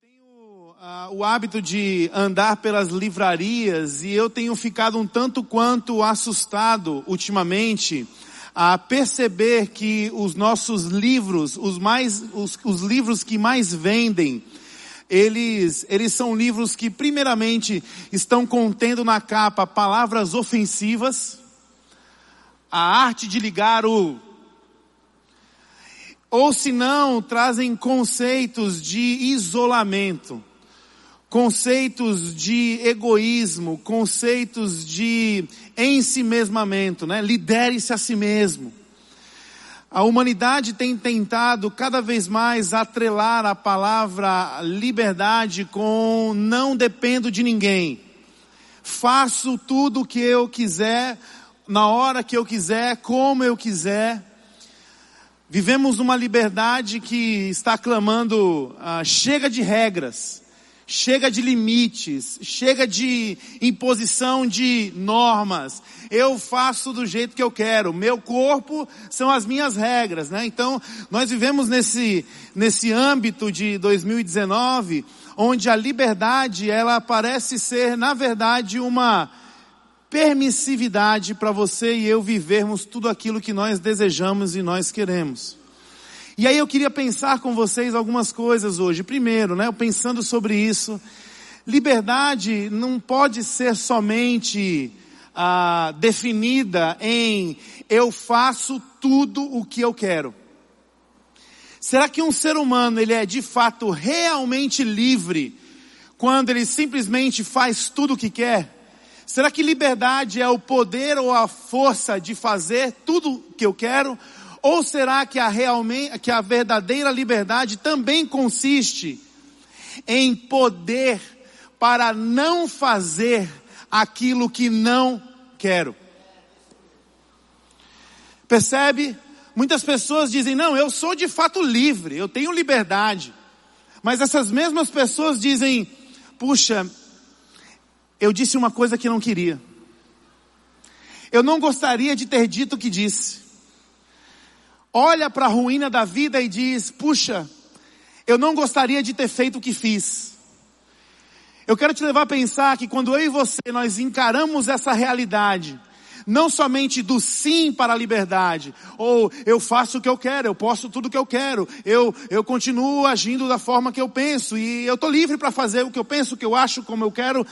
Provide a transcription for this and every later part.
tenho uh, o hábito de andar pelas livrarias e eu tenho ficado um tanto quanto assustado ultimamente a perceber que os nossos livros, os mais, os, os livros que mais vendem, eles, eles são livros que primeiramente estão contendo na capa palavras ofensivas, a arte de ligar o ou se não, trazem conceitos de isolamento, conceitos de egoísmo, conceitos de ensimesmamento, né? Lidere-se a si mesmo. A humanidade tem tentado cada vez mais atrelar a palavra liberdade com não dependo de ninguém. Faço tudo o que eu quiser, na hora que eu quiser, como eu quiser. Vivemos uma liberdade que está clamando, ah, chega de regras, chega de limites, chega de imposição de normas. Eu faço do jeito que eu quero. Meu corpo são as minhas regras, né? Então, nós vivemos nesse, nesse âmbito de 2019, onde a liberdade, ela parece ser, na verdade, uma permissividade para você e eu vivermos tudo aquilo que nós desejamos e nós queremos. E aí eu queria pensar com vocês algumas coisas hoje. Primeiro, né, pensando sobre isso, liberdade não pode ser somente ah, definida em eu faço tudo o que eu quero. Será que um ser humano ele é de fato realmente livre quando ele simplesmente faz tudo o que quer? Será que liberdade é o poder ou a força de fazer tudo que eu quero? Ou será que a realmente, que a verdadeira liberdade também consiste em poder para não fazer aquilo que não quero? Percebe? Muitas pessoas dizem, não, eu sou de fato livre, eu tenho liberdade. Mas essas mesmas pessoas dizem, puxa, eu disse uma coisa que não queria. Eu não gostaria de ter dito o que disse. Olha para a ruína da vida e diz: puxa, eu não gostaria de ter feito o que fiz. Eu quero te levar a pensar que quando eu e você nós encaramos essa realidade, não somente do sim para a liberdade, ou eu faço o que eu quero, eu posso tudo o que eu quero, eu, eu continuo agindo da forma que eu penso, e eu estou livre para fazer o que eu penso, o que eu acho, como eu quero,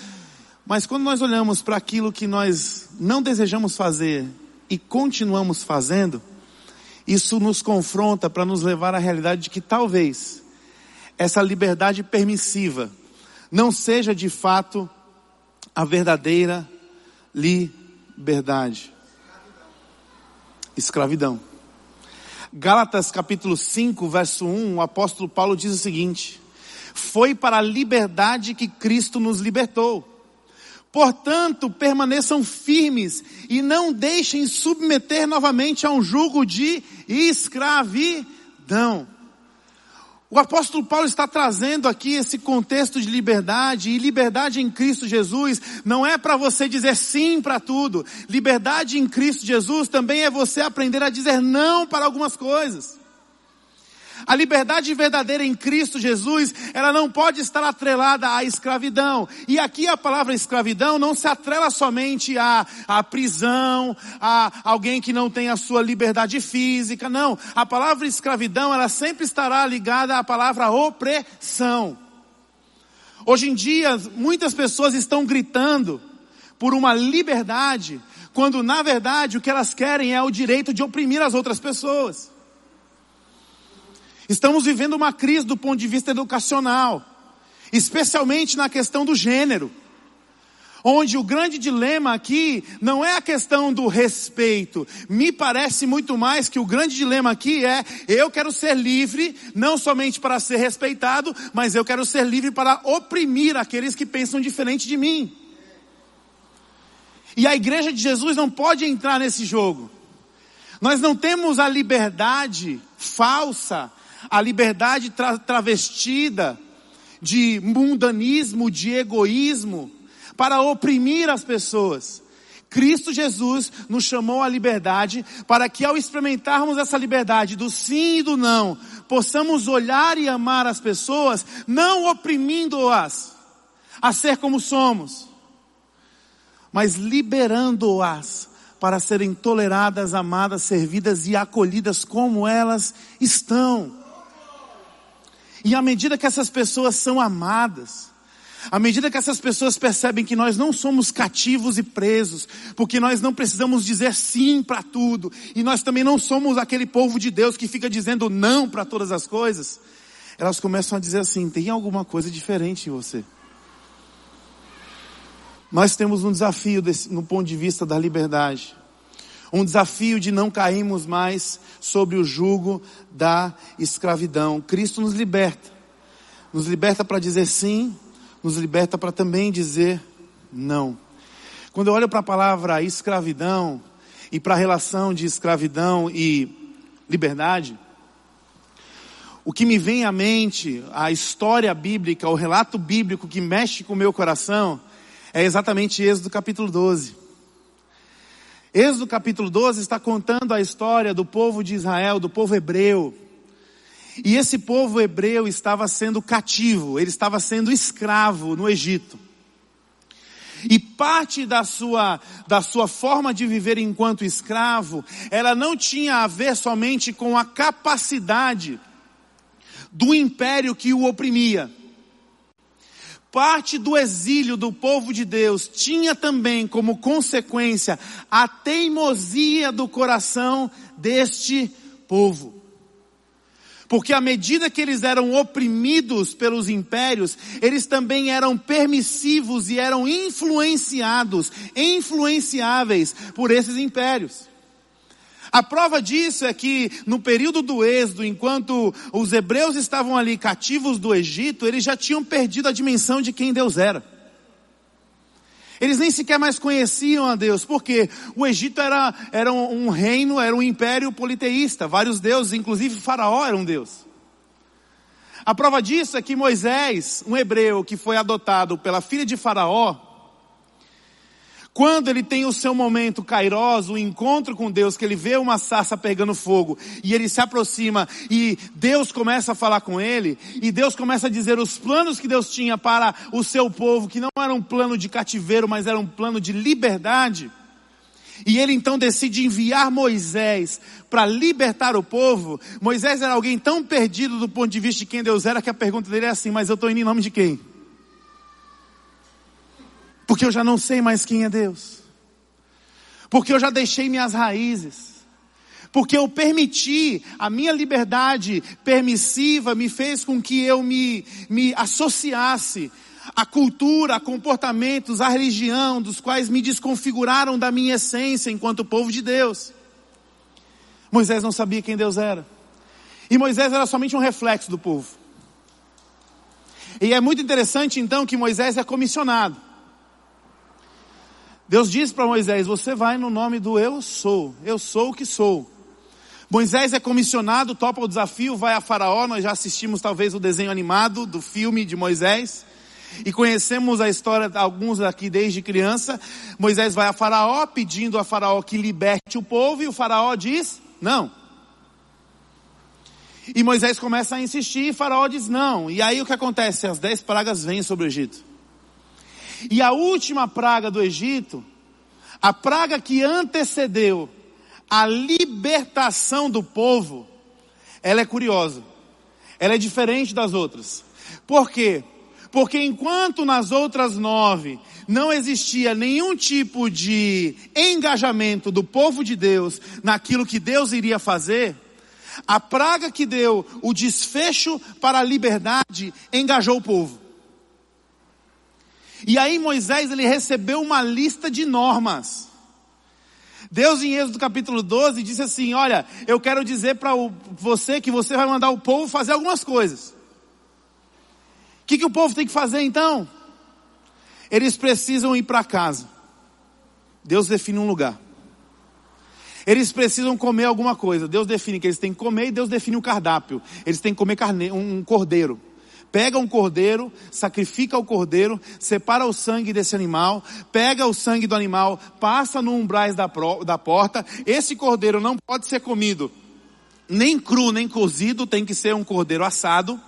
mas quando nós olhamos para aquilo que nós não desejamos fazer e continuamos fazendo, isso nos confronta para nos levar à realidade de que talvez essa liberdade permissiva não seja de fato a verdadeira liberdade. Escravidão. Gálatas capítulo 5, verso 1, o apóstolo Paulo diz o seguinte: Foi para a liberdade que Cristo nos libertou. Portanto, permaneçam firmes e não deixem submeter novamente a um jugo de escravidão. O apóstolo Paulo está trazendo aqui esse contexto de liberdade, e liberdade em Cristo Jesus não é para você dizer sim para tudo. Liberdade em Cristo Jesus também é você aprender a dizer não para algumas coisas. A liberdade verdadeira em Cristo Jesus, ela não pode estar atrelada à escravidão. E aqui a palavra escravidão não se atrela somente à, à prisão, a alguém que não tem a sua liberdade física, não. A palavra escravidão, ela sempre estará ligada à palavra opressão. Hoje em dia, muitas pessoas estão gritando por uma liberdade, quando na verdade o que elas querem é o direito de oprimir as outras pessoas. Estamos vivendo uma crise do ponto de vista educacional, especialmente na questão do gênero. Onde o grande dilema aqui não é a questão do respeito. Me parece muito mais que o grande dilema aqui é: eu quero ser livre, não somente para ser respeitado, mas eu quero ser livre para oprimir aqueles que pensam diferente de mim. E a igreja de Jesus não pode entrar nesse jogo. Nós não temos a liberdade falsa a liberdade tra travestida de mundanismo, de egoísmo, para oprimir as pessoas. Cristo Jesus nos chamou à liberdade para que ao experimentarmos essa liberdade do sim e do não, possamos olhar e amar as pessoas, não oprimindo-as a ser como somos, mas liberando-as para serem toleradas, amadas, servidas e acolhidas como elas estão. E à medida que essas pessoas são amadas, à medida que essas pessoas percebem que nós não somos cativos e presos, porque nós não precisamos dizer sim para tudo, e nós também não somos aquele povo de Deus que fica dizendo não para todas as coisas, elas começam a dizer assim: tem alguma coisa diferente em você. Nós temos um desafio desse, no ponto de vista da liberdade. Um desafio de não cairmos mais sobre o jugo da escravidão. Cristo nos liberta. Nos liberta para dizer sim, nos liberta para também dizer não. Quando eu olho para a palavra escravidão e para a relação de escravidão e liberdade, o que me vem à mente, a história bíblica, o relato bíblico que mexe com o meu coração, é exatamente Êxodo capítulo 12. Êxodo capítulo 12 está contando a história do povo de Israel, do povo hebreu. E esse povo hebreu estava sendo cativo, ele estava sendo escravo no Egito. E parte da sua, da sua forma de viver enquanto escravo, ela não tinha a ver somente com a capacidade do império que o oprimia parte do exílio do povo de Deus tinha também como consequência a teimosia do coração deste povo. Porque à medida que eles eram oprimidos pelos impérios, eles também eram permissivos e eram influenciados, influenciáveis por esses impérios. A prova disso é que no período do êxodo, enquanto os hebreus estavam ali cativos do Egito, eles já tinham perdido a dimensão de quem Deus era. Eles nem sequer mais conheciam a Deus, porque o Egito era, era um reino, era um império politeísta, vários deuses, inclusive Faraó era um deus. A prova disso é que Moisés, um hebreu que foi adotado pela filha de Faraó, quando ele tem o seu momento cairoso, o encontro com Deus, que ele vê uma sarça pegando fogo, e ele se aproxima, e Deus começa a falar com ele, e Deus começa a dizer os planos que Deus tinha para o seu povo, que não era um plano de cativeiro, mas era um plano de liberdade. E ele então decide enviar Moisés para libertar o povo. Moisés era alguém tão perdido do ponto de vista de quem Deus era, que a pergunta dele é assim, mas eu estou indo em nome de quem? Porque eu já não sei mais quem é Deus. Porque eu já deixei minhas raízes. Porque eu permiti, a minha liberdade permissiva me fez com que eu me, me associasse à cultura, a comportamentos, à religião, dos quais me desconfiguraram da minha essência enquanto povo de Deus. Moisés não sabia quem Deus era. E Moisés era somente um reflexo do povo. E é muito interessante então que Moisés é comissionado. Deus diz para Moisés: Você vai no nome do Eu sou, eu sou o que sou. Moisés é comissionado, topa o desafio, vai a Faraó. Nós já assistimos talvez o desenho animado do filme de Moisés e conhecemos a história, alguns aqui desde criança. Moisés vai a Faraó pedindo a Faraó que liberte o povo e o Faraó diz: Não. E Moisés começa a insistir e Faraó diz não. E aí o que acontece? As dez pragas vêm sobre o Egito. E a última praga do Egito, a praga que antecedeu a libertação do povo, ela é curiosa. Ela é diferente das outras. Por quê? Porque enquanto nas outras nove não existia nenhum tipo de engajamento do povo de Deus naquilo que Deus iria fazer, a praga que deu o desfecho para a liberdade engajou o povo. E aí Moisés ele recebeu uma lista de normas. Deus em Êxodo capítulo 12 disse assim: Olha, eu quero dizer para você que você vai mandar o povo fazer algumas coisas. O que, que o povo tem que fazer então? Eles precisam ir para casa. Deus define um lugar. Eles precisam comer alguma coisa. Deus define que eles têm que comer e Deus define um cardápio. Eles têm que comer carne, um cordeiro. Pega um cordeiro, sacrifica o cordeiro, separa o sangue desse animal, pega o sangue do animal, passa no umbrais da, pro, da porta. Esse cordeiro não pode ser comido nem cru, nem cozido, tem que ser um cordeiro assado.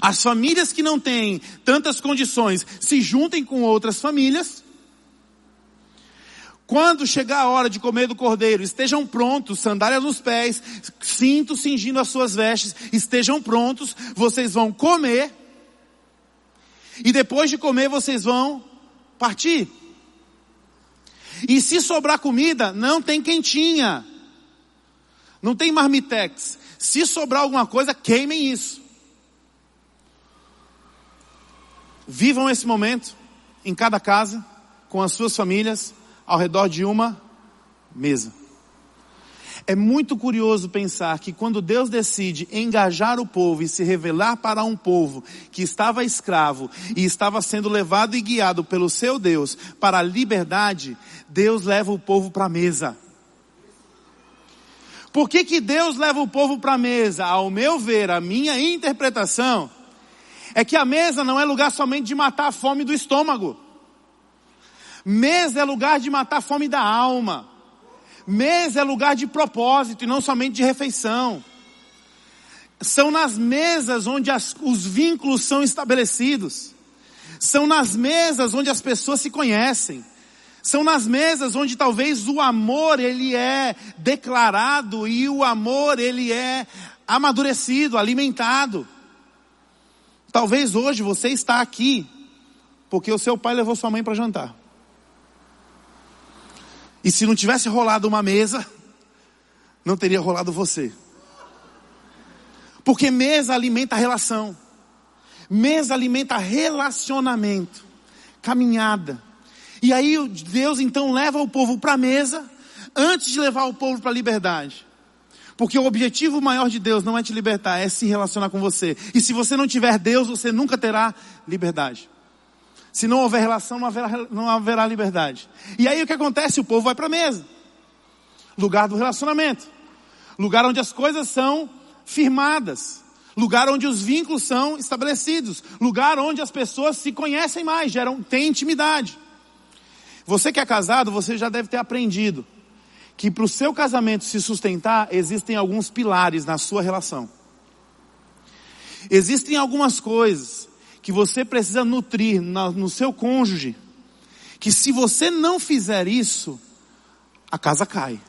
As famílias que não têm tantas condições se juntem com outras famílias. Quando chegar a hora de comer do cordeiro, estejam prontos, sandálias nos pés, cinto cingindo as suas vestes, estejam prontos, vocês vão comer. E depois de comer, vocês vão partir. E se sobrar comida, não tem quentinha. Não tem marmitex. Se sobrar alguma coisa, queimem isso. Vivam esse momento em cada casa, com as suas famílias, ao redor de uma mesa. É muito curioso pensar que quando Deus decide engajar o povo e se revelar para um povo que estava escravo e estava sendo levado e guiado pelo seu Deus para a liberdade, Deus leva o povo para a mesa. Por que, que Deus leva o povo para a mesa? Ao meu ver, a minha interpretação é que a mesa não é lugar somente de matar a fome do estômago. Mesa é lugar de matar a fome da alma. Mesa é lugar de propósito e não somente de refeição. São nas mesas onde as, os vínculos são estabelecidos. São nas mesas onde as pessoas se conhecem. São nas mesas onde talvez o amor ele é declarado e o amor ele é amadurecido, alimentado. Talvez hoje você está aqui porque o seu pai levou sua mãe para jantar. E se não tivesse rolado uma mesa, não teria rolado você. Porque mesa alimenta relação. Mesa alimenta relacionamento, caminhada. E aí Deus então leva o povo para a mesa antes de levar o povo para a liberdade. Porque o objetivo maior de Deus não é te libertar, é se relacionar com você. E se você não tiver Deus, você nunca terá liberdade. Se não houver relação, não haverá, não haverá liberdade. E aí o que acontece? O povo vai para a mesa. Lugar do relacionamento. Lugar onde as coisas são firmadas. Lugar onde os vínculos são estabelecidos. Lugar onde as pessoas se conhecem mais, geram, têm intimidade. Você que é casado, você já deve ter aprendido que para o seu casamento se sustentar, existem alguns pilares na sua relação. Existem algumas coisas que você precisa nutrir no seu cônjuge, que se você não fizer isso, a casa cai.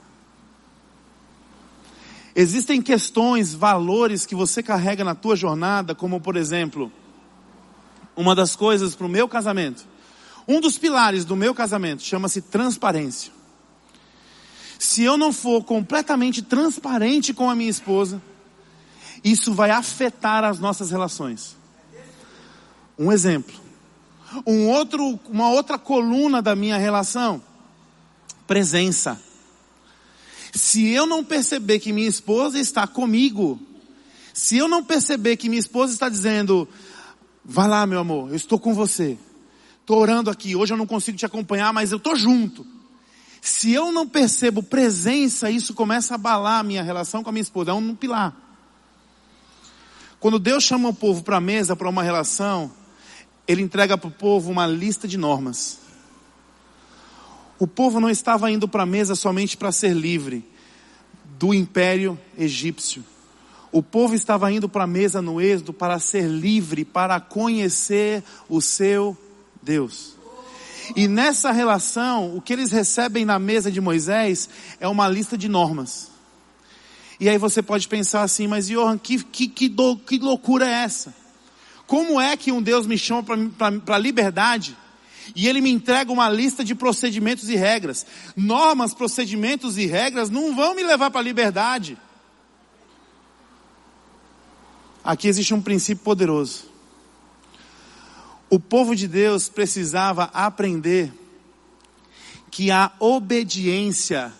Existem questões, valores que você carrega na tua jornada, como por exemplo, uma das coisas para o meu casamento um dos pilares do meu casamento chama-se transparência. Se eu não for completamente transparente com a minha esposa, isso vai afetar as nossas relações. Um exemplo. Um outro, uma outra coluna da minha relação, presença. Se eu não perceber que minha esposa está comigo, se eu não perceber que minha esposa está dizendo, vai lá meu amor, eu estou com você, Estou orando aqui, hoje eu não consigo te acompanhar, mas eu estou junto. Se eu não percebo presença, isso começa a abalar a minha relação com a minha esposa. É um pilar. Quando Deus chama o povo para a mesa, para uma relação, Ele entrega para o povo uma lista de normas. O povo não estava indo para a mesa somente para ser livre do império egípcio. O povo estava indo para a mesa no êxodo para ser livre, para conhecer o seu Deus. E nessa relação, o que eles recebem na mesa de Moisés é uma lista de normas. E aí você pode pensar assim, mas Johan, que, que, que, do, que loucura é essa? Como é que um Deus me chama para a liberdade e ele me entrega uma lista de procedimentos e regras? Normas, procedimentos e regras não vão me levar para a liberdade. Aqui existe um princípio poderoso. O povo de Deus precisava aprender que a obediência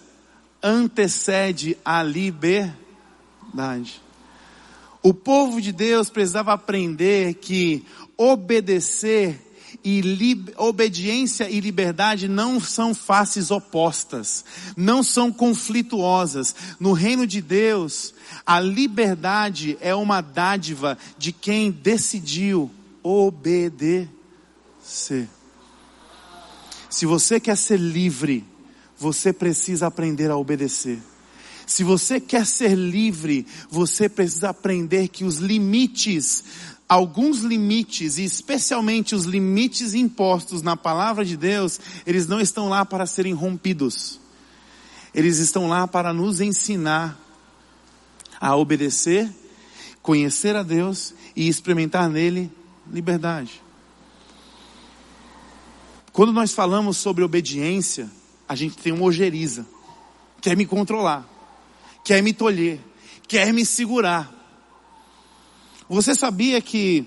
antecede a liberdade. O povo de Deus precisava aprender que obedecer e li, obediência e liberdade não são faces opostas, não são conflituosas. No reino de Deus, a liberdade é uma dádiva de quem decidiu obedecer. Se você quer ser livre, você precisa aprender a obedecer. Se você quer ser livre, você precisa aprender que os limites, alguns limites, e especialmente os limites impostos na palavra de Deus, eles não estão lá para serem rompidos. Eles estão lá para nos ensinar a obedecer, conhecer a Deus e experimentar nele liberdade. Quando nós falamos sobre obediência, a gente tem uma ojeriza, quer me controlar quer me tolher, quer me segurar. Você sabia que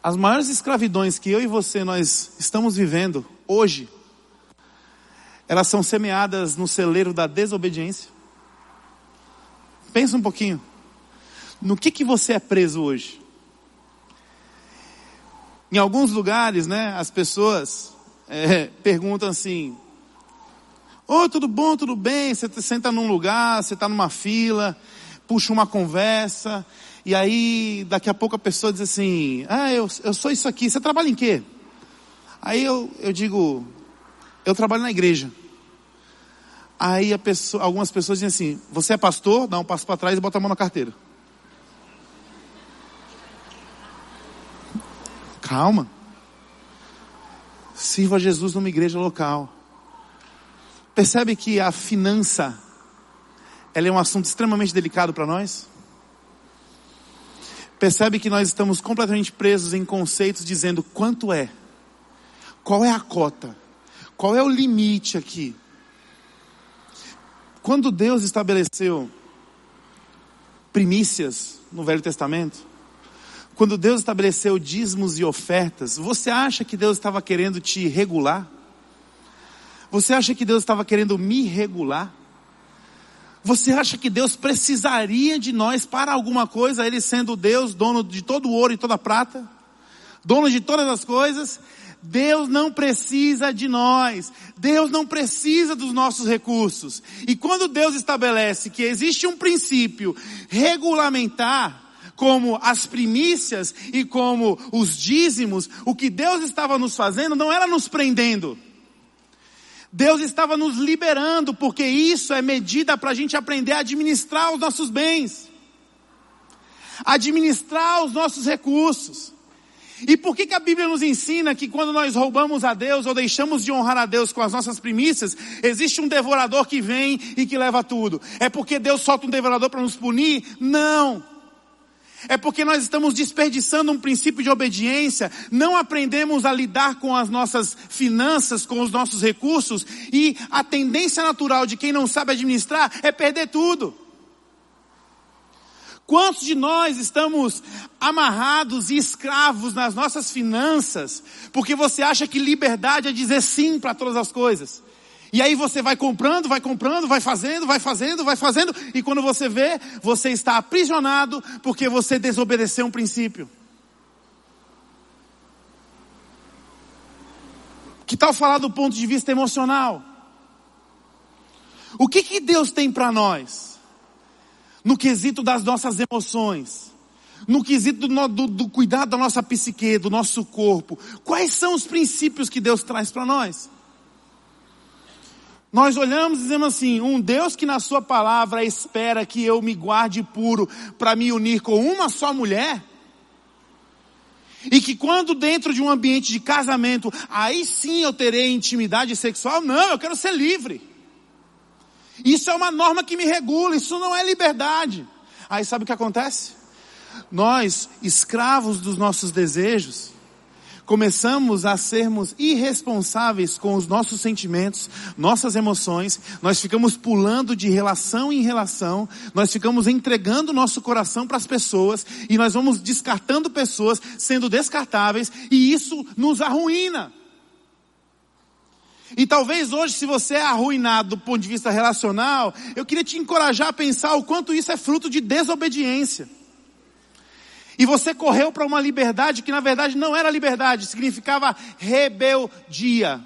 as maiores escravidões que eu e você nós estamos vivendo hoje, elas são semeadas no celeiro da desobediência? Pensa um pouquinho. No que que você é preso hoje? Em alguns lugares, né, as pessoas é, perguntam assim: Oi, oh, tudo bom, tudo bem? Você senta num lugar, você está numa fila, puxa uma conversa, e aí daqui a pouco a pessoa diz assim, ah, eu, eu sou isso aqui, você trabalha em quê? Aí eu, eu digo, eu trabalho na igreja. Aí pessoa, algumas pessoas dizem assim, você é pastor? Dá um passo para trás e bota a mão na carteira. Calma. Sirva Jesus numa igreja local. Percebe que a finança, ela é um assunto extremamente delicado para nós? Percebe que nós estamos completamente presos em conceitos dizendo quanto é, qual é a cota, qual é o limite aqui. Quando Deus estabeleceu primícias no Velho Testamento, quando Deus estabeleceu dízimos e ofertas, você acha que Deus estava querendo te regular? Você acha que Deus estava querendo me regular? Você acha que Deus precisaria de nós para alguma coisa, Ele sendo Deus, dono de todo o ouro e toda a prata? Dono de todas as coisas? Deus não precisa de nós. Deus não precisa dos nossos recursos. E quando Deus estabelece que existe um princípio regulamentar, como as primícias e como os dízimos, o que Deus estava nos fazendo não era nos prendendo. Deus estava nos liberando, porque isso é medida para a gente aprender a administrar os nossos bens, administrar os nossos recursos. E por que, que a Bíblia nos ensina que quando nós roubamos a Deus ou deixamos de honrar a Deus com as nossas primícias, existe um devorador que vem e que leva tudo? É porque Deus solta um devorador para nos punir? Não. É porque nós estamos desperdiçando um princípio de obediência, não aprendemos a lidar com as nossas finanças, com os nossos recursos, e a tendência natural de quem não sabe administrar é perder tudo. Quantos de nós estamos amarrados e escravos nas nossas finanças, porque você acha que liberdade é dizer sim para todas as coisas? E aí você vai comprando, vai comprando, vai fazendo, vai fazendo, vai fazendo, e quando você vê, você está aprisionado porque você desobedeceu um princípio. Que tal falar do ponto de vista emocional? O que que Deus tem para nós? No quesito das nossas emoções, no quesito do, do, do cuidado da nossa psique, do nosso corpo. Quais são os princípios que Deus traz para nós? Nós olhamos e dizemos assim: um Deus que na Sua palavra espera que eu me guarde puro para me unir com uma só mulher, e que quando dentro de um ambiente de casamento, aí sim eu terei intimidade sexual, não, eu quero ser livre. Isso é uma norma que me regula, isso não é liberdade. Aí sabe o que acontece? Nós, escravos dos nossos desejos, começamos a sermos irresponsáveis com os nossos sentimentos, nossas emoções, nós ficamos pulando de relação em relação, nós ficamos entregando nosso coração para as pessoas e nós vamos descartando pessoas, sendo descartáveis, e isso nos arruína. E talvez hoje, se você é arruinado do ponto de vista relacional, eu queria te encorajar a pensar o quanto isso é fruto de desobediência. E você correu para uma liberdade que na verdade não era liberdade, significava rebeldia.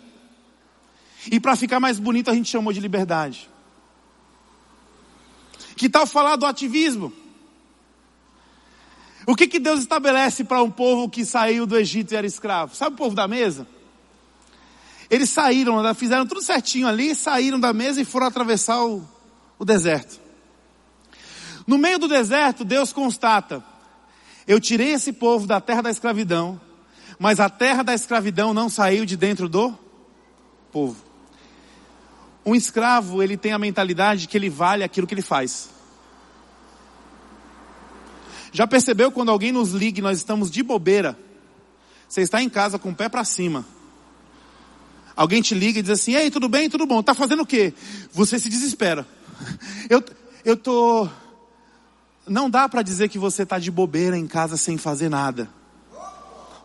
E para ficar mais bonito a gente chamou de liberdade. Que tal falar do ativismo? O que, que Deus estabelece para um povo que saiu do Egito e era escravo? Sabe o povo da mesa? Eles saíram, fizeram tudo certinho ali, saíram da mesa e foram atravessar o, o deserto. No meio do deserto, Deus constata: Eu tirei esse povo da terra da escravidão, mas a terra da escravidão não saiu de dentro do povo. Um escravo, ele tem a mentalidade que ele vale aquilo que ele faz. Já percebeu quando alguém nos liga e nós estamos de bobeira? Você está em casa com o pé para cima. Alguém te liga e diz assim: Ei, tudo bem? Tudo bom? Tá fazendo o quê? Você se desespera. Eu, eu tô. Não dá para dizer que você está de bobeira em casa sem fazer nada.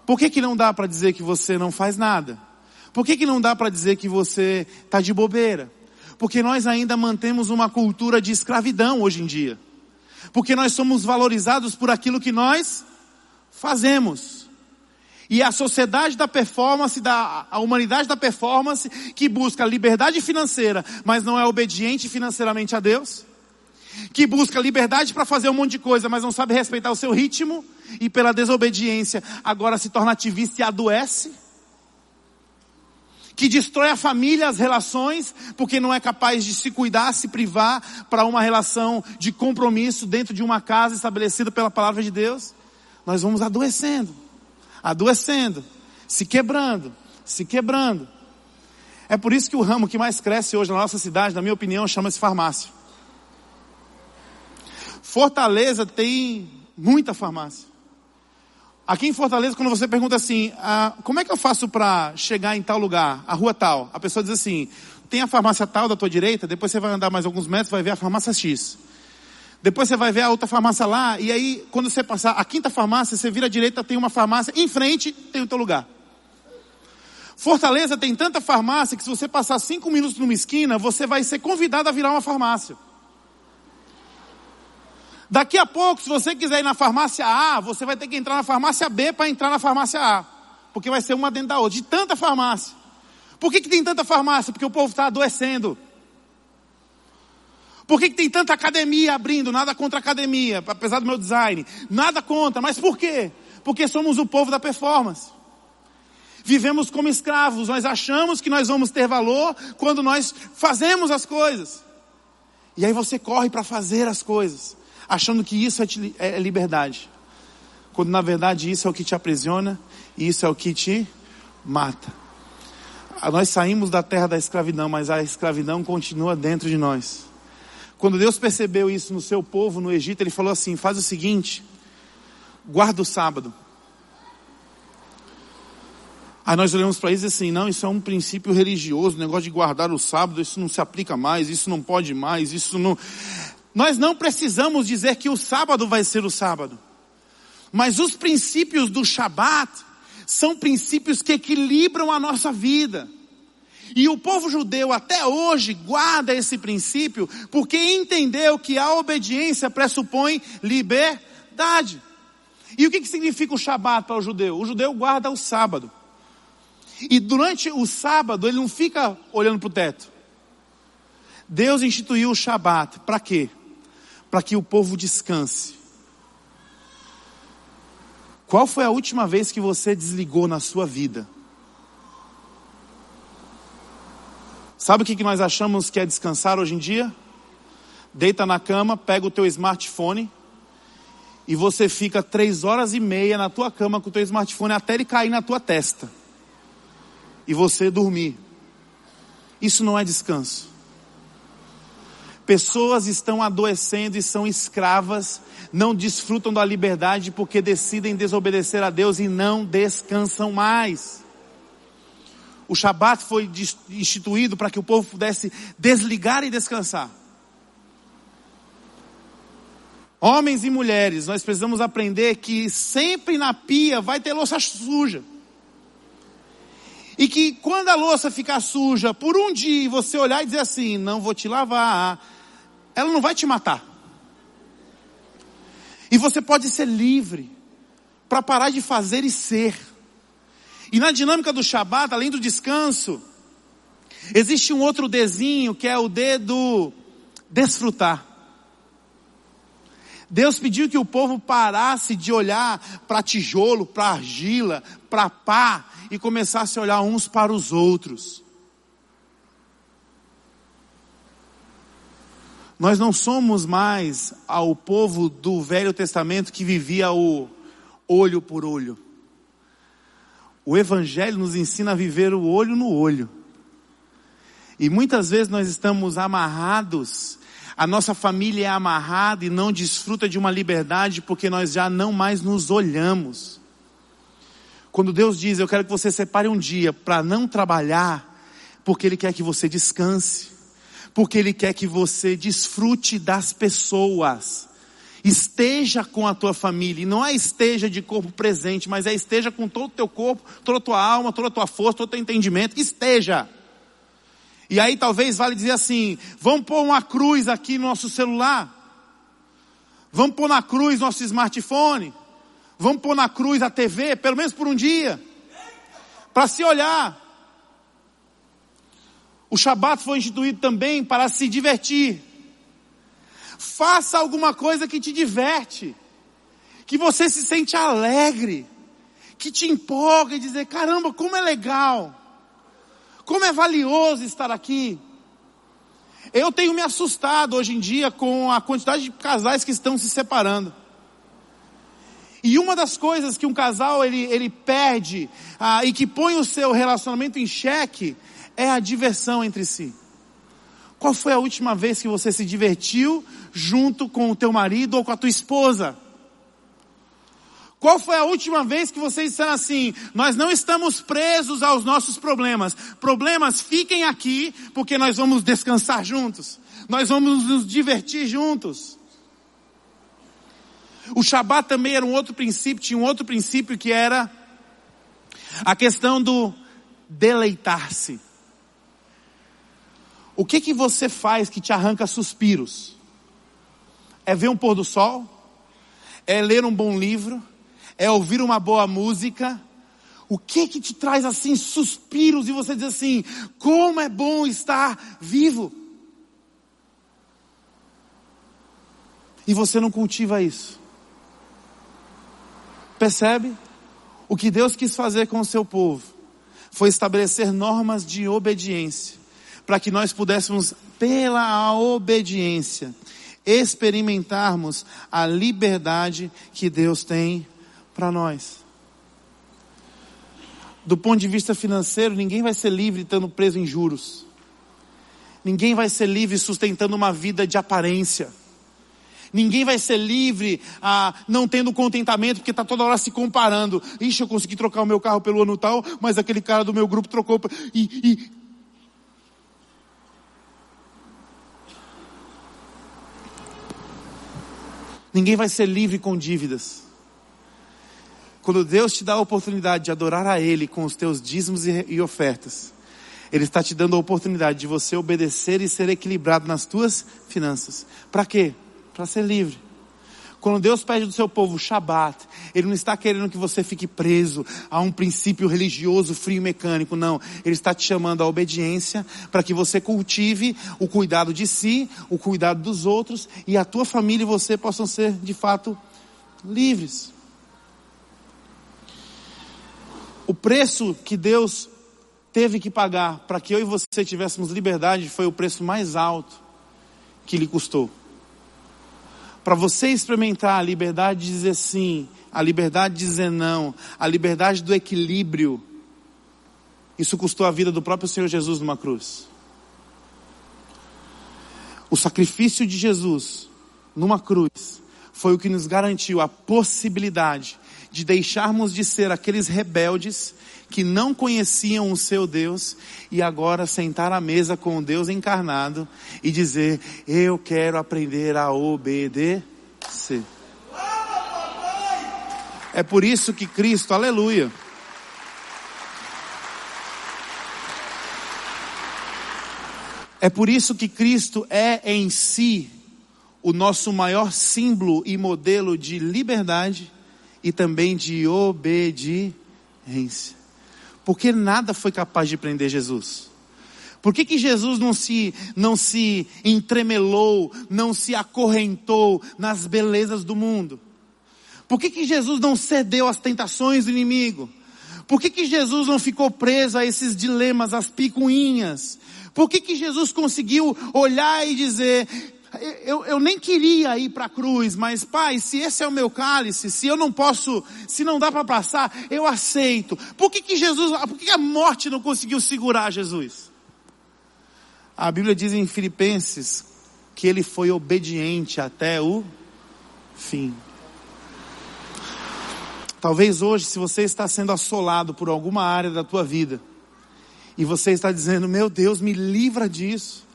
Por que, que não dá para dizer que você não faz nada? Por que, que não dá para dizer que você está de bobeira? Porque nós ainda mantemos uma cultura de escravidão hoje em dia. Porque nós somos valorizados por aquilo que nós fazemos. E a sociedade da performance, da, a humanidade da performance, que busca liberdade financeira, mas não é obediente financeiramente a Deus, que busca liberdade para fazer um monte de coisa, mas não sabe respeitar o seu ritmo, e pela desobediência agora se torna ativista e adoece, que destrói a família, as relações, porque não é capaz de se cuidar, se privar para uma relação de compromisso dentro de uma casa estabelecida pela palavra de Deus, nós vamos adoecendo, adoecendo, se quebrando, se quebrando. É por isso que o ramo que mais cresce hoje na nossa cidade, na minha opinião, chama-se farmácia. Fortaleza tem muita farmácia. Aqui em Fortaleza, quando você pergunta assim, ah, como é que eu faço para chegar em tal lugar, a rua tal? A pessoa diz assim, tem a farmácia tal da tua direita, depois você vai andar mais alguns metros, vai ver a farmácia X. Depois você vai ver a outra farmácia lá, e aí, quando você passar a quinta farmácia, você vira à direita, tem uma farmácia, em frente tem o teu lugar. Fortaleza tem tanta farmácia que se você passar cinco minutos numa esquina, você vai ser convidado a virar uma farmácia. Daqui a pouco, se você quiser ir na farmácia A, você vai ter que entrar na farmácia B para entrar na farmácia A. Porque vai ser uma dentro da outra. De tanta farmácia. Por que, que tem tanta farmácia? Porque o povo está adoecendo. Por que, que tem tanta academia abrindo? Nada contra a academia, apesar do meu design. Nada contra. Mas por quê? Porque somos o povo da performance. Vivemos como escravos. Nós achamos que nós vamos ter valor quando nós fazemos as coisas. E aí você corre para fazer as coisas achando que isso é, é liberdade. Quando na verdade isso é o que te aprisiona e isso é o que te mata. Ah, nós saímos da terra da escravidão, mas a escravidão continua dentro de nós. Quando Deus percebeu isso no seu povo no Egito, ele falou assim: faz o seguinte, guarda o sábado. Aí nós olhamos para isso e assim, não, isso é um princípio religioso, negócio de guardar o sábado, isso não se aplica mais, isso não pode mais, isso não. Nós não precisamos dizer que o sábado vai ser o sábado. Mas os princípios do Shabat são princípios que equilibram a nossa vida. E o povo judeu até hoje guarda esse princípio porque entendeu que a obediência pressupõe liberdade. E o que, que significa o Shabat para o judeu? O judeu guarda o sábado. E durante o sábado ele não fica olhando para o teto. Deus instituiu o Shabat para quê? Para que o povo descanse. Qual foi a última vez que você desligou na sua vida? Sabe o que nós achamos que é descansar hoje em dia? Deita na cama, pega o teu smartphone e você fica três horas e meia na tua cama com o teu smartphone até ele cair na tua testa e você dormir. Isso não é descanso. Pessoas estão adoecendo e são escravas, não desfrutam da liberdade porque decidem desobedecer a Deus e não descansam mais. O Shabat foi instituído para que o povo pudesse desligar e descansar. Homens e mulheres, nós precisamos aprender que sempre na pia vai ter louça suja. E que quando a louça ficar suja por um dia você olhar e dizer assim, não vou te lavar, ela não vai te matar. E você pode ser livre para parar de fazer e ser. E na dinâmica do Shabat, além do descanso, existe um outro desenho que é o dedo desfrutar. Deus pediu que o povo parasse de olhar para tijolo, para argila, para pá e começasse a olhar uns para os outros. Nós não somos mais ao povo do Velho Testamento que vivia o olho por olho. O Evangelho nos ensina a viver o olho no olho. E muitas vezes nós estamos amarrados, a nossa família é amarrada e não desfruta de uma liberdade porque nós já não mais nos olhamos. Quando Deus diz, eu quero que você separe um dia para não trabalhar, porque Ele quer que você descanse porque Ele quer que você desfrute das pessoas. Esteja com a tua família, e não é esteja de corpo presente, mas é esteja com todo o teu corpo, toda a tua alma, toda a tua força, todo o teu entendimento, esteja. E aí talvez vale dizer assim, vamos pôr uma cruz aqui no nosso celular, vamos pôr na cruz nosso smartphone, vamos pôr na cruz a TV, pelo menos por um dia, para se olhar, o Shabat foi instituído também para se divertir. Faça alguma coisa que te diverte, que você se sente alegre, que te empolga e dizer, caramba, como é legal, como é valioso estar aqui. Eu tenho me assustado hoje em dia com a quantidade de casais que estão se separando. E uma das coisas que um casal ele, ele perde ah, e que põe o seu relacionamento em xeque é a diversão entre si. Qual foi a última vez que você se divertiu junto com o teu marido ou com a tua esposa? Qual foi a última vez que vocês disseram assim, nós não estamos presos aos nossos problemas. Problemas fiquem aqui, porque nós vamos descansar juntos. Nós vamos nos divertir juntos. O Shabat também era um outro princípio, tinha um outro princípio que era a questão do deleitar-se. O que que você faz que te arranca suspiros? É ver um pôr do sol? É ler um bom livro? É ouvir uma boa música? O que que te traz assim suspiros e você diz assim: como é bom estar vivo? E você não cultiva isso. Percebe? O que Deus quis fazer com o seu povo foi estabelecer normas de obediência para que nós pudéssemos, pela obediência, experimentarmos a liberdade que Deus tem para nós. Do ponto de vista financeiro, ninguém vai ser livre estando preso em juros. Ninguém vai ser livre sustentando uma vida de aparência. Ninguém vai ser livre ah, não tendo contentamento, porque está toda hora se comparando. Ixi, eu consegui trocar o meu carro pelo ano tal, mas aquele cara do meu grupo trocou. E, e Ninguém vai ser livre com dívidas. Quando Deus te dá a oportunidade de adorar a Ele com os teus dízimos e ofertas, Ele está te dando a oportunidade de você obedecer e ser equilibrado nas tuas finanças. Para quê? Para ser livre. Quando Deus pede do seu povo Shabat, Ele não está querendo que você fique preso a um princípio religioso frio e mecânico, não. Ele está te chamando à obediência para que você cultive o cuidado de si, o cuidado dos outros e a tua família e você possam ser de fato livres. O preço que Deus teve que pagar para que eu e você tivéssemos liberdade foi o preço mais alto que lhe custou para você experimentar a liberdade de dizer sim, a liberdade de dizer não, a liberdade do equilíbrio, isso custou a vida do próprio Senhor Jesus numa cruz. O sacrifício de Jesus numa cruz foi o que nos garantiu a possibilidade de deixarmos de ser aqueles rebeldes que não conheciam o seu Deus e agora sentar à mesa com o Deus encarnado e dizer: Eu quero aprender a obedecer. É por isso que Cristo, aleluia. É por isso que Cristo é em si o nosso maior símbolo e modelo de liberdade e também de obediência. Porque nada foi capaz de prender Jesus. Por que, que Jesus não se, não se entremelou, não se acorrentou nas belezas do mundo? Por que, que Jesus não cedeu às tentações do inimigo? Por que, que Jesus não ficou preso a esses dilemas, às picuinhas? Por que, que Jesus conseguiu olhar e dizer, eu, eu nem queria ir para a cruz, mas pai, se esse é o meu cálice, se eu não posso, se não dá para passar, eu aceito. Por que, que Jesus, por que a morte não conseguiu segurar Jesus? A Bíblia diz em Filipenses que ele foi obediente até o fim. Talvez hoje, se você está sendo assolado por alguma área da tua vida, e você está dizendo, meu Deus, me livra disso.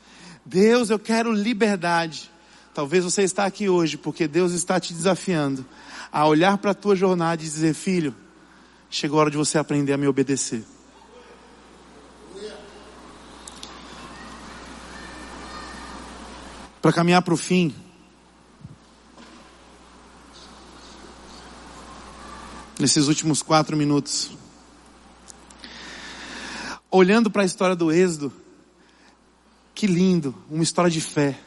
Deus, eu quero liberdade. Talvez você está aqui hoje porque Deus está te desafiando a olhar para a tua jornada e dizer, filho, chegou a hora de você aprender a me obedecer. Para caminhar para o fim, nesses últimos quatro minutos, olhando para a história do Êxodo, que lindo, uma história de fé.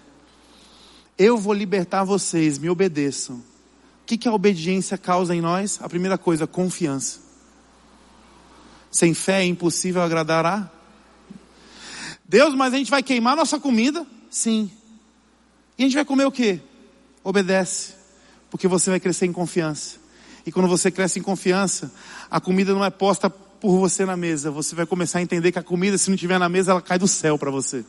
Eu vou libertar vocês, me obedeçam. O que, que a obediência causa em nós? A primeira coisa, confiança. Sem fé é impossível agradar a Deus, mas a gente vai queimar nossa comida? Sim. E a gente vai comer o que? Obedece. Porque você vai crescer em confiança. E quando você cresce em confiança, a comida não é posta por você na mesa. Você vai começar a entender que a comida, se não estiver na mesa, ela cai do céu para você.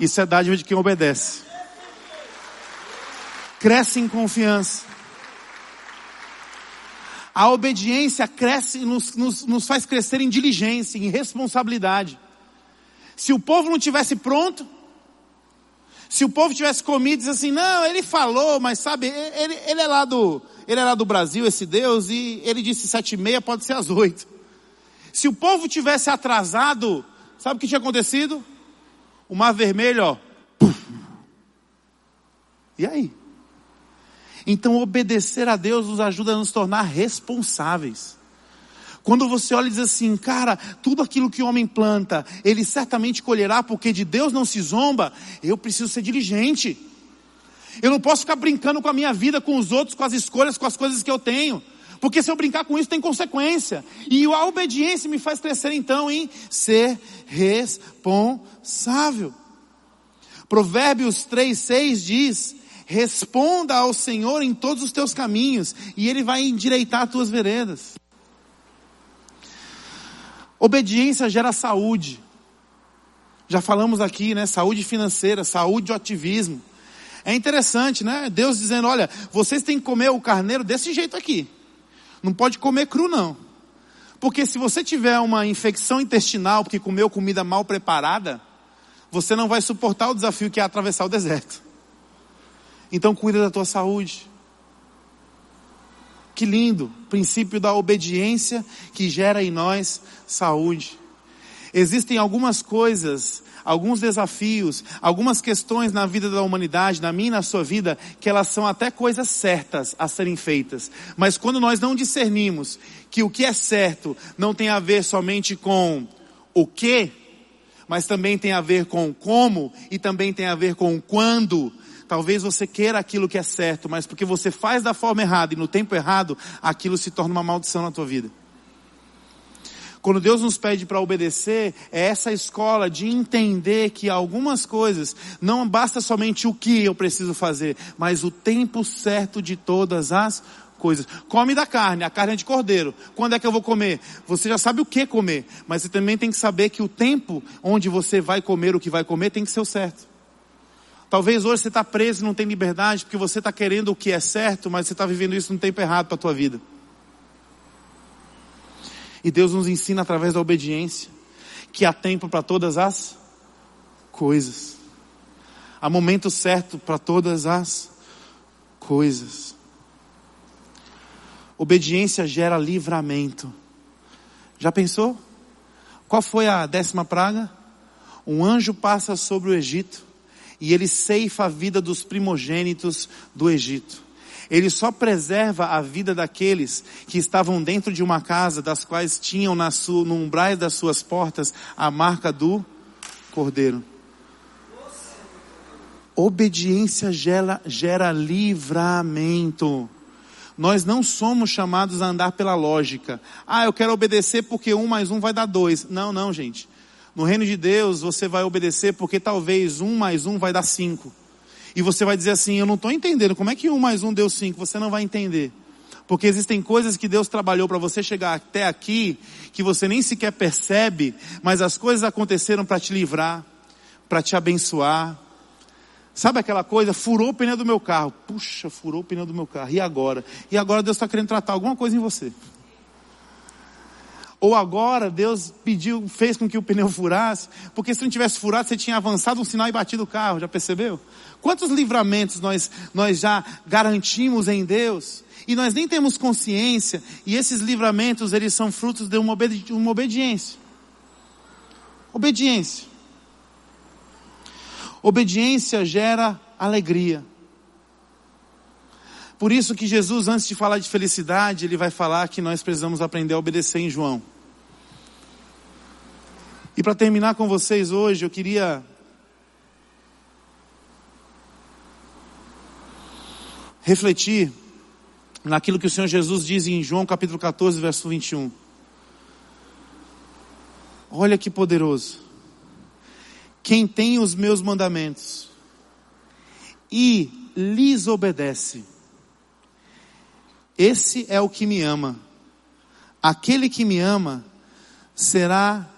Isso é dádiva de quem obedece. Cresce em confiança. A obediência cresce, nos, nos, nos faz crescer em diligência, em responsabilidade. Se o povo não tivesse pronto, se o povo tivesse comido disse assim, não, ele falou, mas sabe, ele, ele é lá do, ele é lá do Brasil, esse Deus, e ele disse sete e meia, pode ser às oito. Se o povo tivesse atrasado, sabe o que tinha acontecido? O mar vermelho, ó. E aí? Então obedecer a Deus nos ajuda a nos tornar responsáveis. Quando você olha e diz assim, cara, tudo aquilo que o homem planta, ele certamente colherá, porque de Deus não se zomba, eu preciso ser diligente. Eu não posso ficar brincando com a minha vida, com os outros, com as escolhas, com as coisas que eu tenho. Porque se eu brincar com isso tem consequência. E a obediência me faz crescer então em ser responsável. Provérbios 3, 6 diz, responda ao Senhor em todos os teus caminhos, e Ele vai endireitar as tuas veredas. Obediência gera saúde. Já falamos aqui, né? Saúde financeira, saúde de ativismo. É interessante, né? Deus dizendo, olha, vocês têm que comer o carneiro desse jeito aqui. Não pode comer cru não. Porque se você tiver uma infecção intestinal porque comeu comida mal preparada, você não vai suportar o desafio que é atravessar o deserto. Então cuida da tua saúde. Que lindo, princípio da obediência que gera em nós saúde. Existem algumas coisas alguns desafios, algumas questões na vida da humanidade, na minha e na sua vida, que elas são até coisas certas a serem feitas. Mas quando nós não discernimos que o que é certo não tem a ver somente com o que, mas também tem a ver com como e também tem a ver com quando. Talvez você queira aquilo que é certo, mas porque você faz da forma errada e no tempo errado, aquilo se torna uma maldição na tua vida. Quando Deus nos pede para obedecer, é essa escola de entender que algumas coisas não basta somente o que eu preciso fazer, mas o tempo certo de todas as coisas. Come da carne, a carne é de cordeiro. Quando é que eu vou comer? Você já sabe o que comer, mas você também tem que saber que o tempo onde você vai comer o que vai comer tem que ser o certo. Talvez hoje você está preso não tem liberdade porque você está querendo o que é certo, mas você está vivendo isso no tempo errado para a tua vida. E Deus nos ensina através da obediência que há tempo para todas as coisas. Há momento certo para todas as coisas. Obediência gera livramento. Já pensou? Qual foi a décima praga? Um anjo passa sobre o Egito e ele ceifa a vida dos primogênitos do Egito. Ele só preserva a vida daqueles que estavam dentro de uma casa, das quais tinham na sua, no umbrais das suas portas a marca do cordeiro. Obediência gera, gera livramento. Nós não somos chamados a andar pela lógica. Ah, eu quero obedecer porque um mais um vai dar dois. Não, não, gente. No reino de Deus, você vai obedecer porque talvez um mais um vai dar cinco. E você vai dizer assim: Eu não estou entendendo. Como é que um mais um deu cinco? Você não vai entender. Porque existem coisas que Deus trabalhou para você chegar até aqui, que você nem sequer percebe, mas as coisas aconteceram para te livrar, para te abençoar. Sabe aquela coisa? Furou o pneu do meu carro. Puxa, furou o pneu do meu carro. E agora? E agora Deus está querendo tratar alguma coisa em você. Ou agora Deus pediu, fez com que o pneu furasse, porque se não tivesse furado, você tinha avançado um sinal e batido o carro, já percebeu? Quantos livramentos nós, nós já garantimos em Deus? E nós nem temos consciência, e esses livramentos, eles são frutos de uma, obedi uma obediência. Obediência. Obediência gera alegria. Por isso que Jesus, antes de falar de felicidade, ele vai falar que nós precisamos aprender a obedecer em João. E para terminar com vocês hoje, eu queria refletir naquilo que o Senhor Jesus diz em João capítulo 14, verso 21. Olha que poderoso. Quem tem os meus mandamentos e lhes obedece, esse é o que me ama. Aquele que me ama será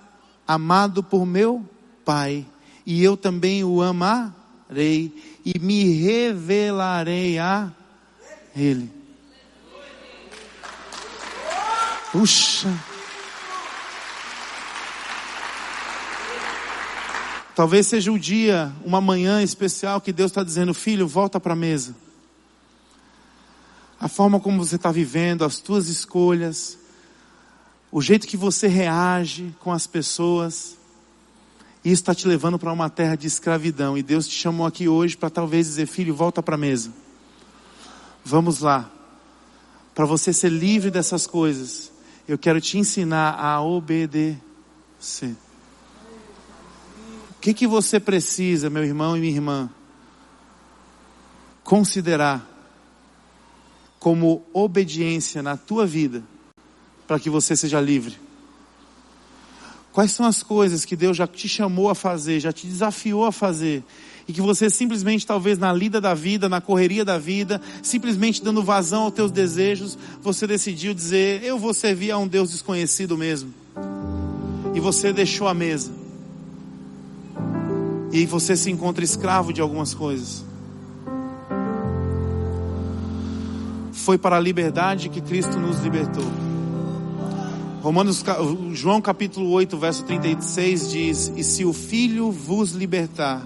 amado por meu Pai, e eu também o amarei e me revelarei a Ele. Puxa. Talvez seja um dia, uma manhã especial que Deus está dizendo, filho, volta para a mesa a forma como você está vivendo, as tuas escolhas, o jeito que você reage com as pessoas, isso está te levando para uma terra de escravidão. E Deus te chamou aqui hoje para talvez dizer: Filho, volta para a mesa. Vamos lá. Para você ser livre dessas coisas, eu quero te ensinar a obedecer. O que, que você precisa, meu irmão e minha irmã? Considerar como obediência na tua vida, para que você seja livre? Quais são as coisas que Deus já te chamou a fazer, já te desafiou a fazer, e que você simplesmente, talvez na lida da vida, na correria da vida, simplesmente dando vazão aos teus desejos, você decidiu dizer: Eu vou servir a um Deus desconhecido mesmo. E você deixou a mesa. E você se encontra escravo de algumas coisas. Foi para a liberdade que Cristo nos libertou. Romanos, João capítulo 8, verso 36 diz: E se o Filho vos libertar,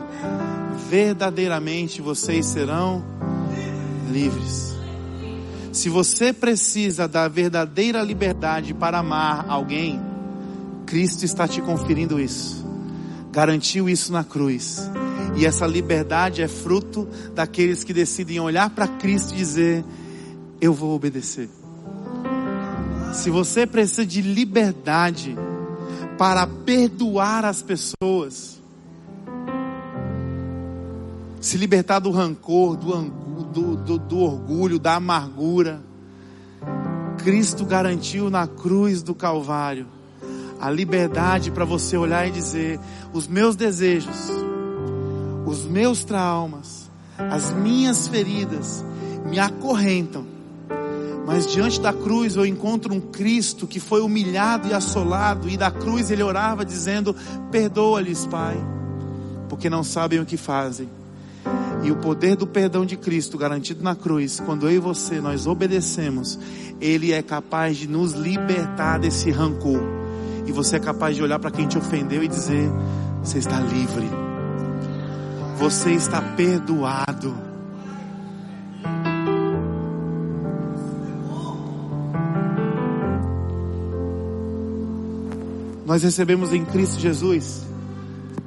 verdadeiramente vocês serão livres. Se você precisa da verdadeira liberdade para amar alguém, Cristo está te conferindo isso. Garantiu isso na cruz. E essa liberdade é fruto daqueles que decidem olhar para Cristo e dizer: eu vou obedecer. Se você precisa de liberdade para perdoar as pessoas, se libertar do rancor, do, do, do, do orgulho, da amargura, Cristo garantiu na cruz do Calvário a liberdade para você olhar e dizer: os meus desejos, os meus traumas, as minhas feridas me acorrentam mas diante da cruz eu encontro um Cristo que foi humilhado e assolado, e da cruz ele orava dizendo: Perdoa-lhes, Pai, porque não sabem o que fazem. E o poder do perdão de Cristo garantido na cruz, quando eu e você nós obedecemos, ele é capaz de nos libertar desse rancor. E você é capaz de olhar para quem te ofendeu e dizer: Você está livre. Você está perdoado. Nós recebemos em Cristo Jesus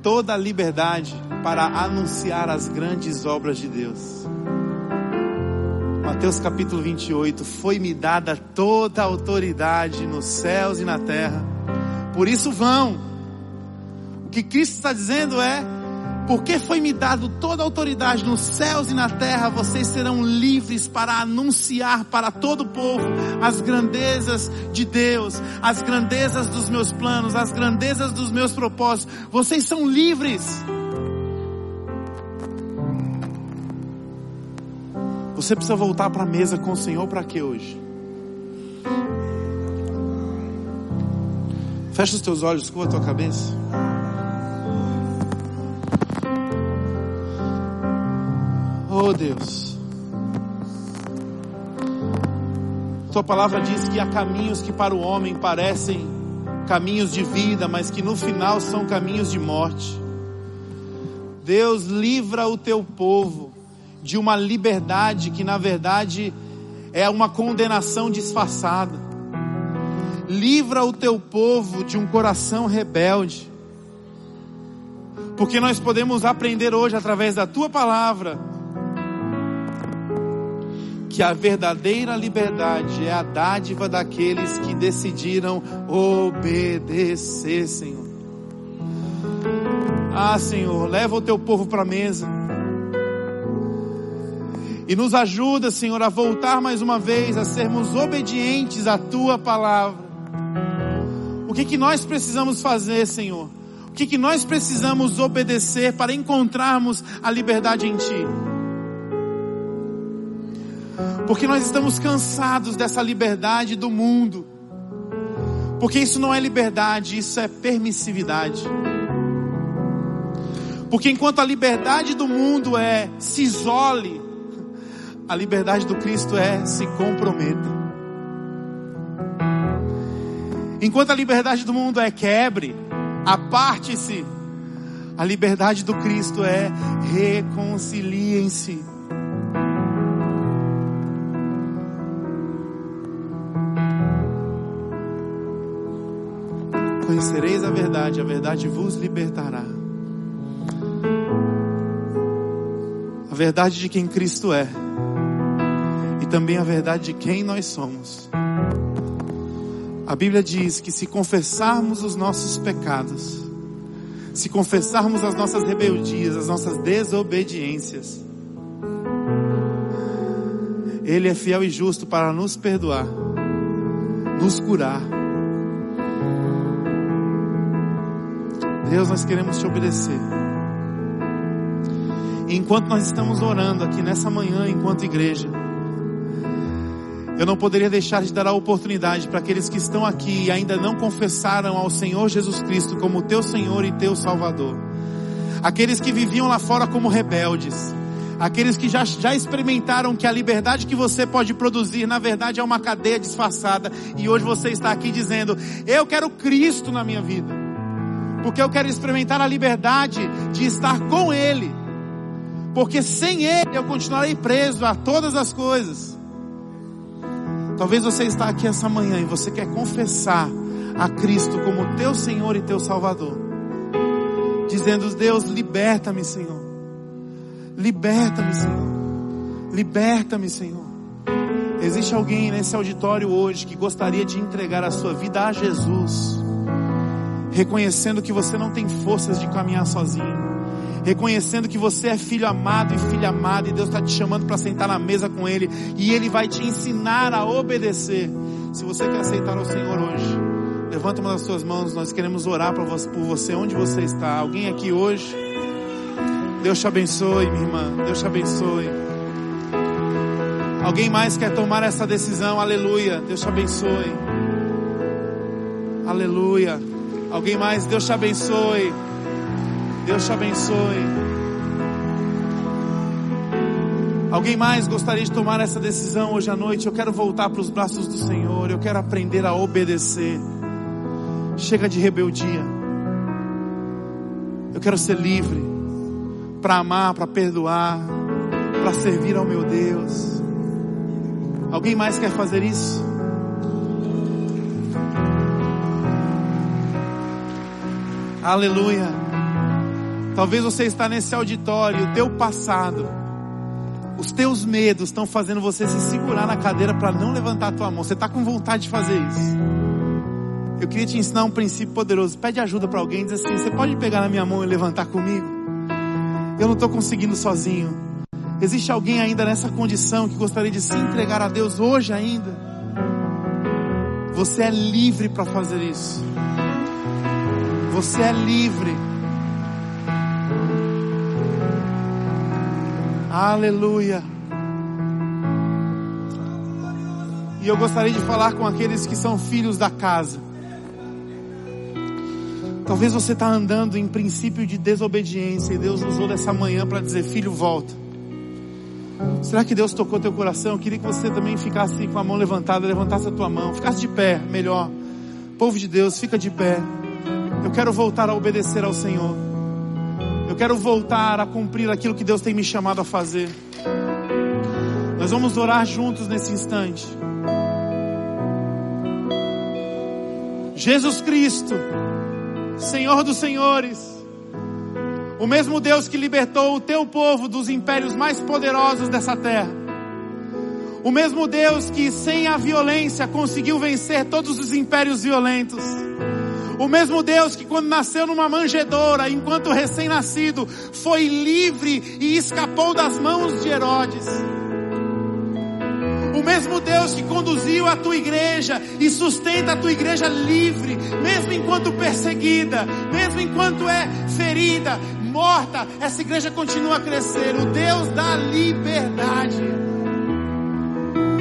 toda a liberdade para anunciar as grandes obras de Deus. Mateus capítulo 28, foi-me dada toda a autoridade nos céus e na terra. Por isso vão. O que Cristo está dizendo é: porque foi-me dado toda a autoridade nos céus e na terra, vocês serão livres para anunciar para todo o povo as grandezas de Deus, as grandezas dos meus planos, as grandezas dos meus propósitos. Vocês são livres. Você precisa voltar para a mesa com o Senhor para quê hoje? Fecha os teus olhos, curva a tua cabeça. Oh Deus. Tua palavra diz que há caminhos que para o homem parecem caminhos de vida, mas que no final são caminhos de morte. Deus livra o teu povo de uma liberdade que na verdade é uma condenação disfarçada. Livra o teu povo de um coração rebelde. Porque nós podemos aprender hoje através da tua palavra que a verdadeira liberdade é a dádiva daqueles que decidiram obedecer, Senhor. Ah, Senhor, leva o teu povo para a mesa. E nos ajuda, Senhor, a voltar mais uma vez a sermos obedientes à tua palavra. O que que nós precisamos fazer, Senhor? O que que nós precisamos obedecer para encontrarmos a liberdade em ti? Porque nós estamos cansados dessa liberdade do mundo. Porque isso não é liberdade, isso é permissividade. Porque enquanto a liberdade do mundo é se isole, a liberdade do Cristo é se comprometa. Enquanto a liberdade do mundo é quebre, aparte-se, a liberdade do Cristo é reconciliem-se. Conhecereis a verdade, a verdade vos libertará. A verdade de quem Cristo é também a verdade de quem nós somos. A Bíblia diz que se confessarmos os nossos pecados, se confessarmos as nossas rebeldias, as nossas desobediências, Ele é fiel e justo para nos perdoar, nos curar. Deus, nós queremos te obedecer. E enquanto nós estamos orando aqui nessa manhã, enquanto igreja, eu não poderia deixar de dar a oportunidade para aqueles que estão aqui e ainda não confessaram ao Senhor Jesus Cristo como teu Senhor e teu Salvador. Aqueles que viviam lá fora como rebeldes. Aqueles que já, já experimentaram que a liberdade que você pode produzir, na verdade, é uma cadeia disfarçada. E hoje você está aqui dizendo: Eu quero Cristo na minha vida. Porque eu quero experimentar a liberdade de estar com Ele. Porque sem Ele eu continuarei preso a todas as coisas. Talvez você está aqui essa manhã e você quer confessar a Cristo como teu Senhor e teu Salvador. Dizendo, Deus, liberta-me, Senhor. Liberta-me, Senhor. Liberta-me, Senhor. Existe alguém nesse auditório hoje que gostaria de entregar a sua vida a Jesus, reconhecendo que você não tem forças de caminhar sozinho reconhecendo que você é filho amado e filha amada e Deus está te chamando para sentar na mesa com Ele e Ele vai te ensinar a obedecer. Se você quer aceitar o Senhor hoje, levanta uma das suas mãos, nós queremos orar por você onde você está. Alguém aqui hoje? Deus te abençoe, minha irmã. Deus te abençoe. Alguém mais quer tomar essa decisão? Aleluia. Deus te abençoe. Aleluia. Alguém mais? Deus te abençoe. Deus te abençoe. Alguém mais gostaria de tomar essa decisão hoje à noite? Eu quero voltar para os braços do Senhor. Eu quero aprender a obedecer. Chega de rebeldia. Eu quero ser livre para amar, para perdoar, para servir ao meu Deus. Alguém mais quer fazer isso? Aleluia. Talvez você está nesse auditório, o teu passado Os teus medos estão fazendo você se segurar na cadeira para não levantar a tua mão. Você está com vontade de fazer isso. Eu queria te ensinar um princípio poderoso. Pede ajuda para alguém, diz assim: Você pode pegar na minha mão e levantar comigo? Eu não estou conseguindo sozinho. Existe alguém ainda nessa condição que gostaria de se entregar a Deus hoje ainda? Você é livre para fazer isso. Você é livre. Aleluia. E eu gostaria de falar com aqueles que são filhos da casa. Talvez você está andando em princípio de desobediência e Deus usou dessa manhã para dizer: Filho, volta. Será que Deus tocou teu coração? Eu queria que você também ficasse com a mão levantada, levantasse a tua mão, ficasse de pé, melhor. Povo de Deus, fica de pé. Eu quero voltar a obedecer ao Senhor. Eu quero voltar a cumprir aquilo que Deus tem me chamado a fazer. Nós vamos orar juntos nesse instante. Jesus Cristo, Senhor dos Senhores, o mesmo Deus que libertou o teu povo dos impérios mais poderosos dessa terra. O mesmo Deus que sem a violência conseguiu vencer todos os impérios violentos. O mesmo Deus que quando nasceu numa manjedoura, enquanto recém-nascido, foi livre e escapou das mãos de Herodes. O mesmo Deus que conduziu a tua igreja e sustenta a tua igreja livre, mesmo enquanto perseguida, mesmo enquanto é ferida, morta, essa igreja continua a crescer. O Deus da liberdade.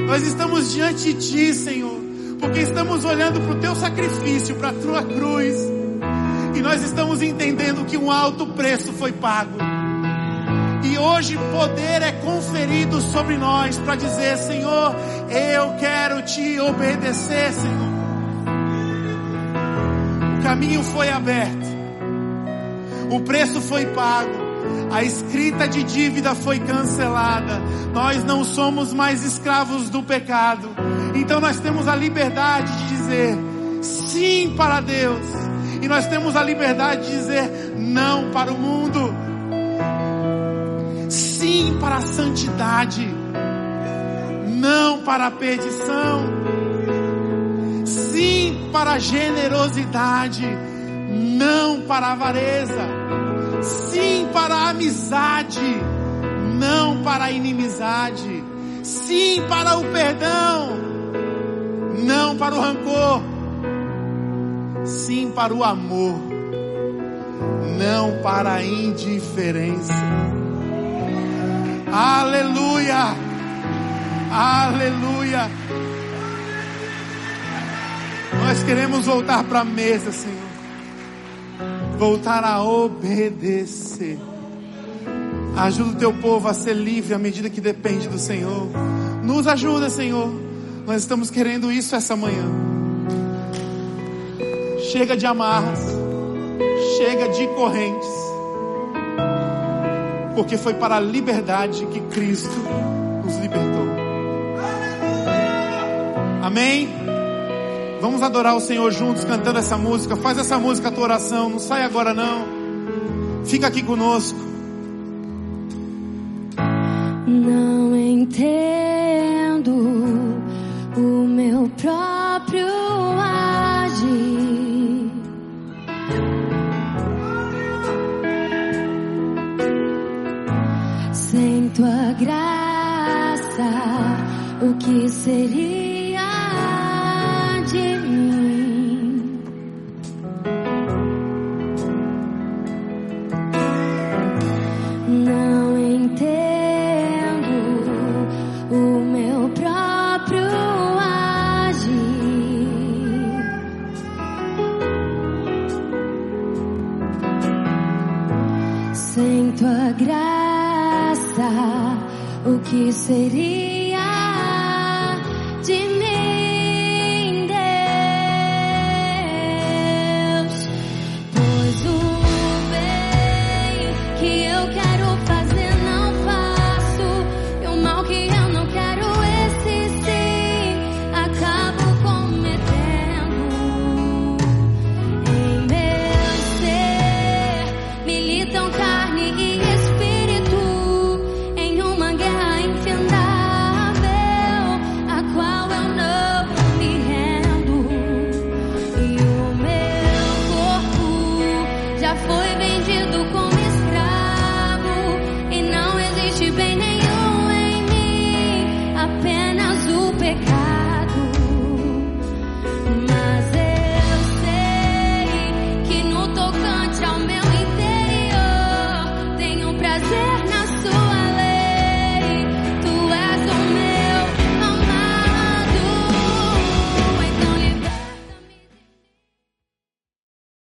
Nós estamos diante de ti, Senhor, porque estamos olhando para o teu sacrifício, para a tua cruz, e nós estamos entendendo que um alto preço foi pago. E hoje poder é conferido sobre nós para dizer, Senhor, eu quero te obedecer, Senhor. O caminho foi aberto. O preço foi pago. A escrita de dívida foi cancelada. Nós não somos mais escravos do pecado. Então nós temos a liberdade de dizer sim para Deus. E nós temos a liberdade de dizer não para o mundo. Sim para a santidade, não para a perdição, sim para a generosidade, não para a avareza, sim para a amizade, não para a inimizade, sim para o perdão, não para o rancor, sim para o amor, não para a indiferença. Aleluia! Aleluia! Nós queremos voltar para a mesa, Senhor. Voltar a obedecer. Ajuda o teu povo a ser livre à medida que depende do Senhor. Nos ajuda, Senhor. Nós estamos querendo isso essa manhã. Chega de amarras. Chega de correntes porque foi para a liberdade que Cristo nos libertou. Amém? Vamos adorar o Senhor juntos cantando essa música. Faz essa música a tua oração. Não sai agora não. Fica aqui conosco. Não entendo próprio tua graça, o que seria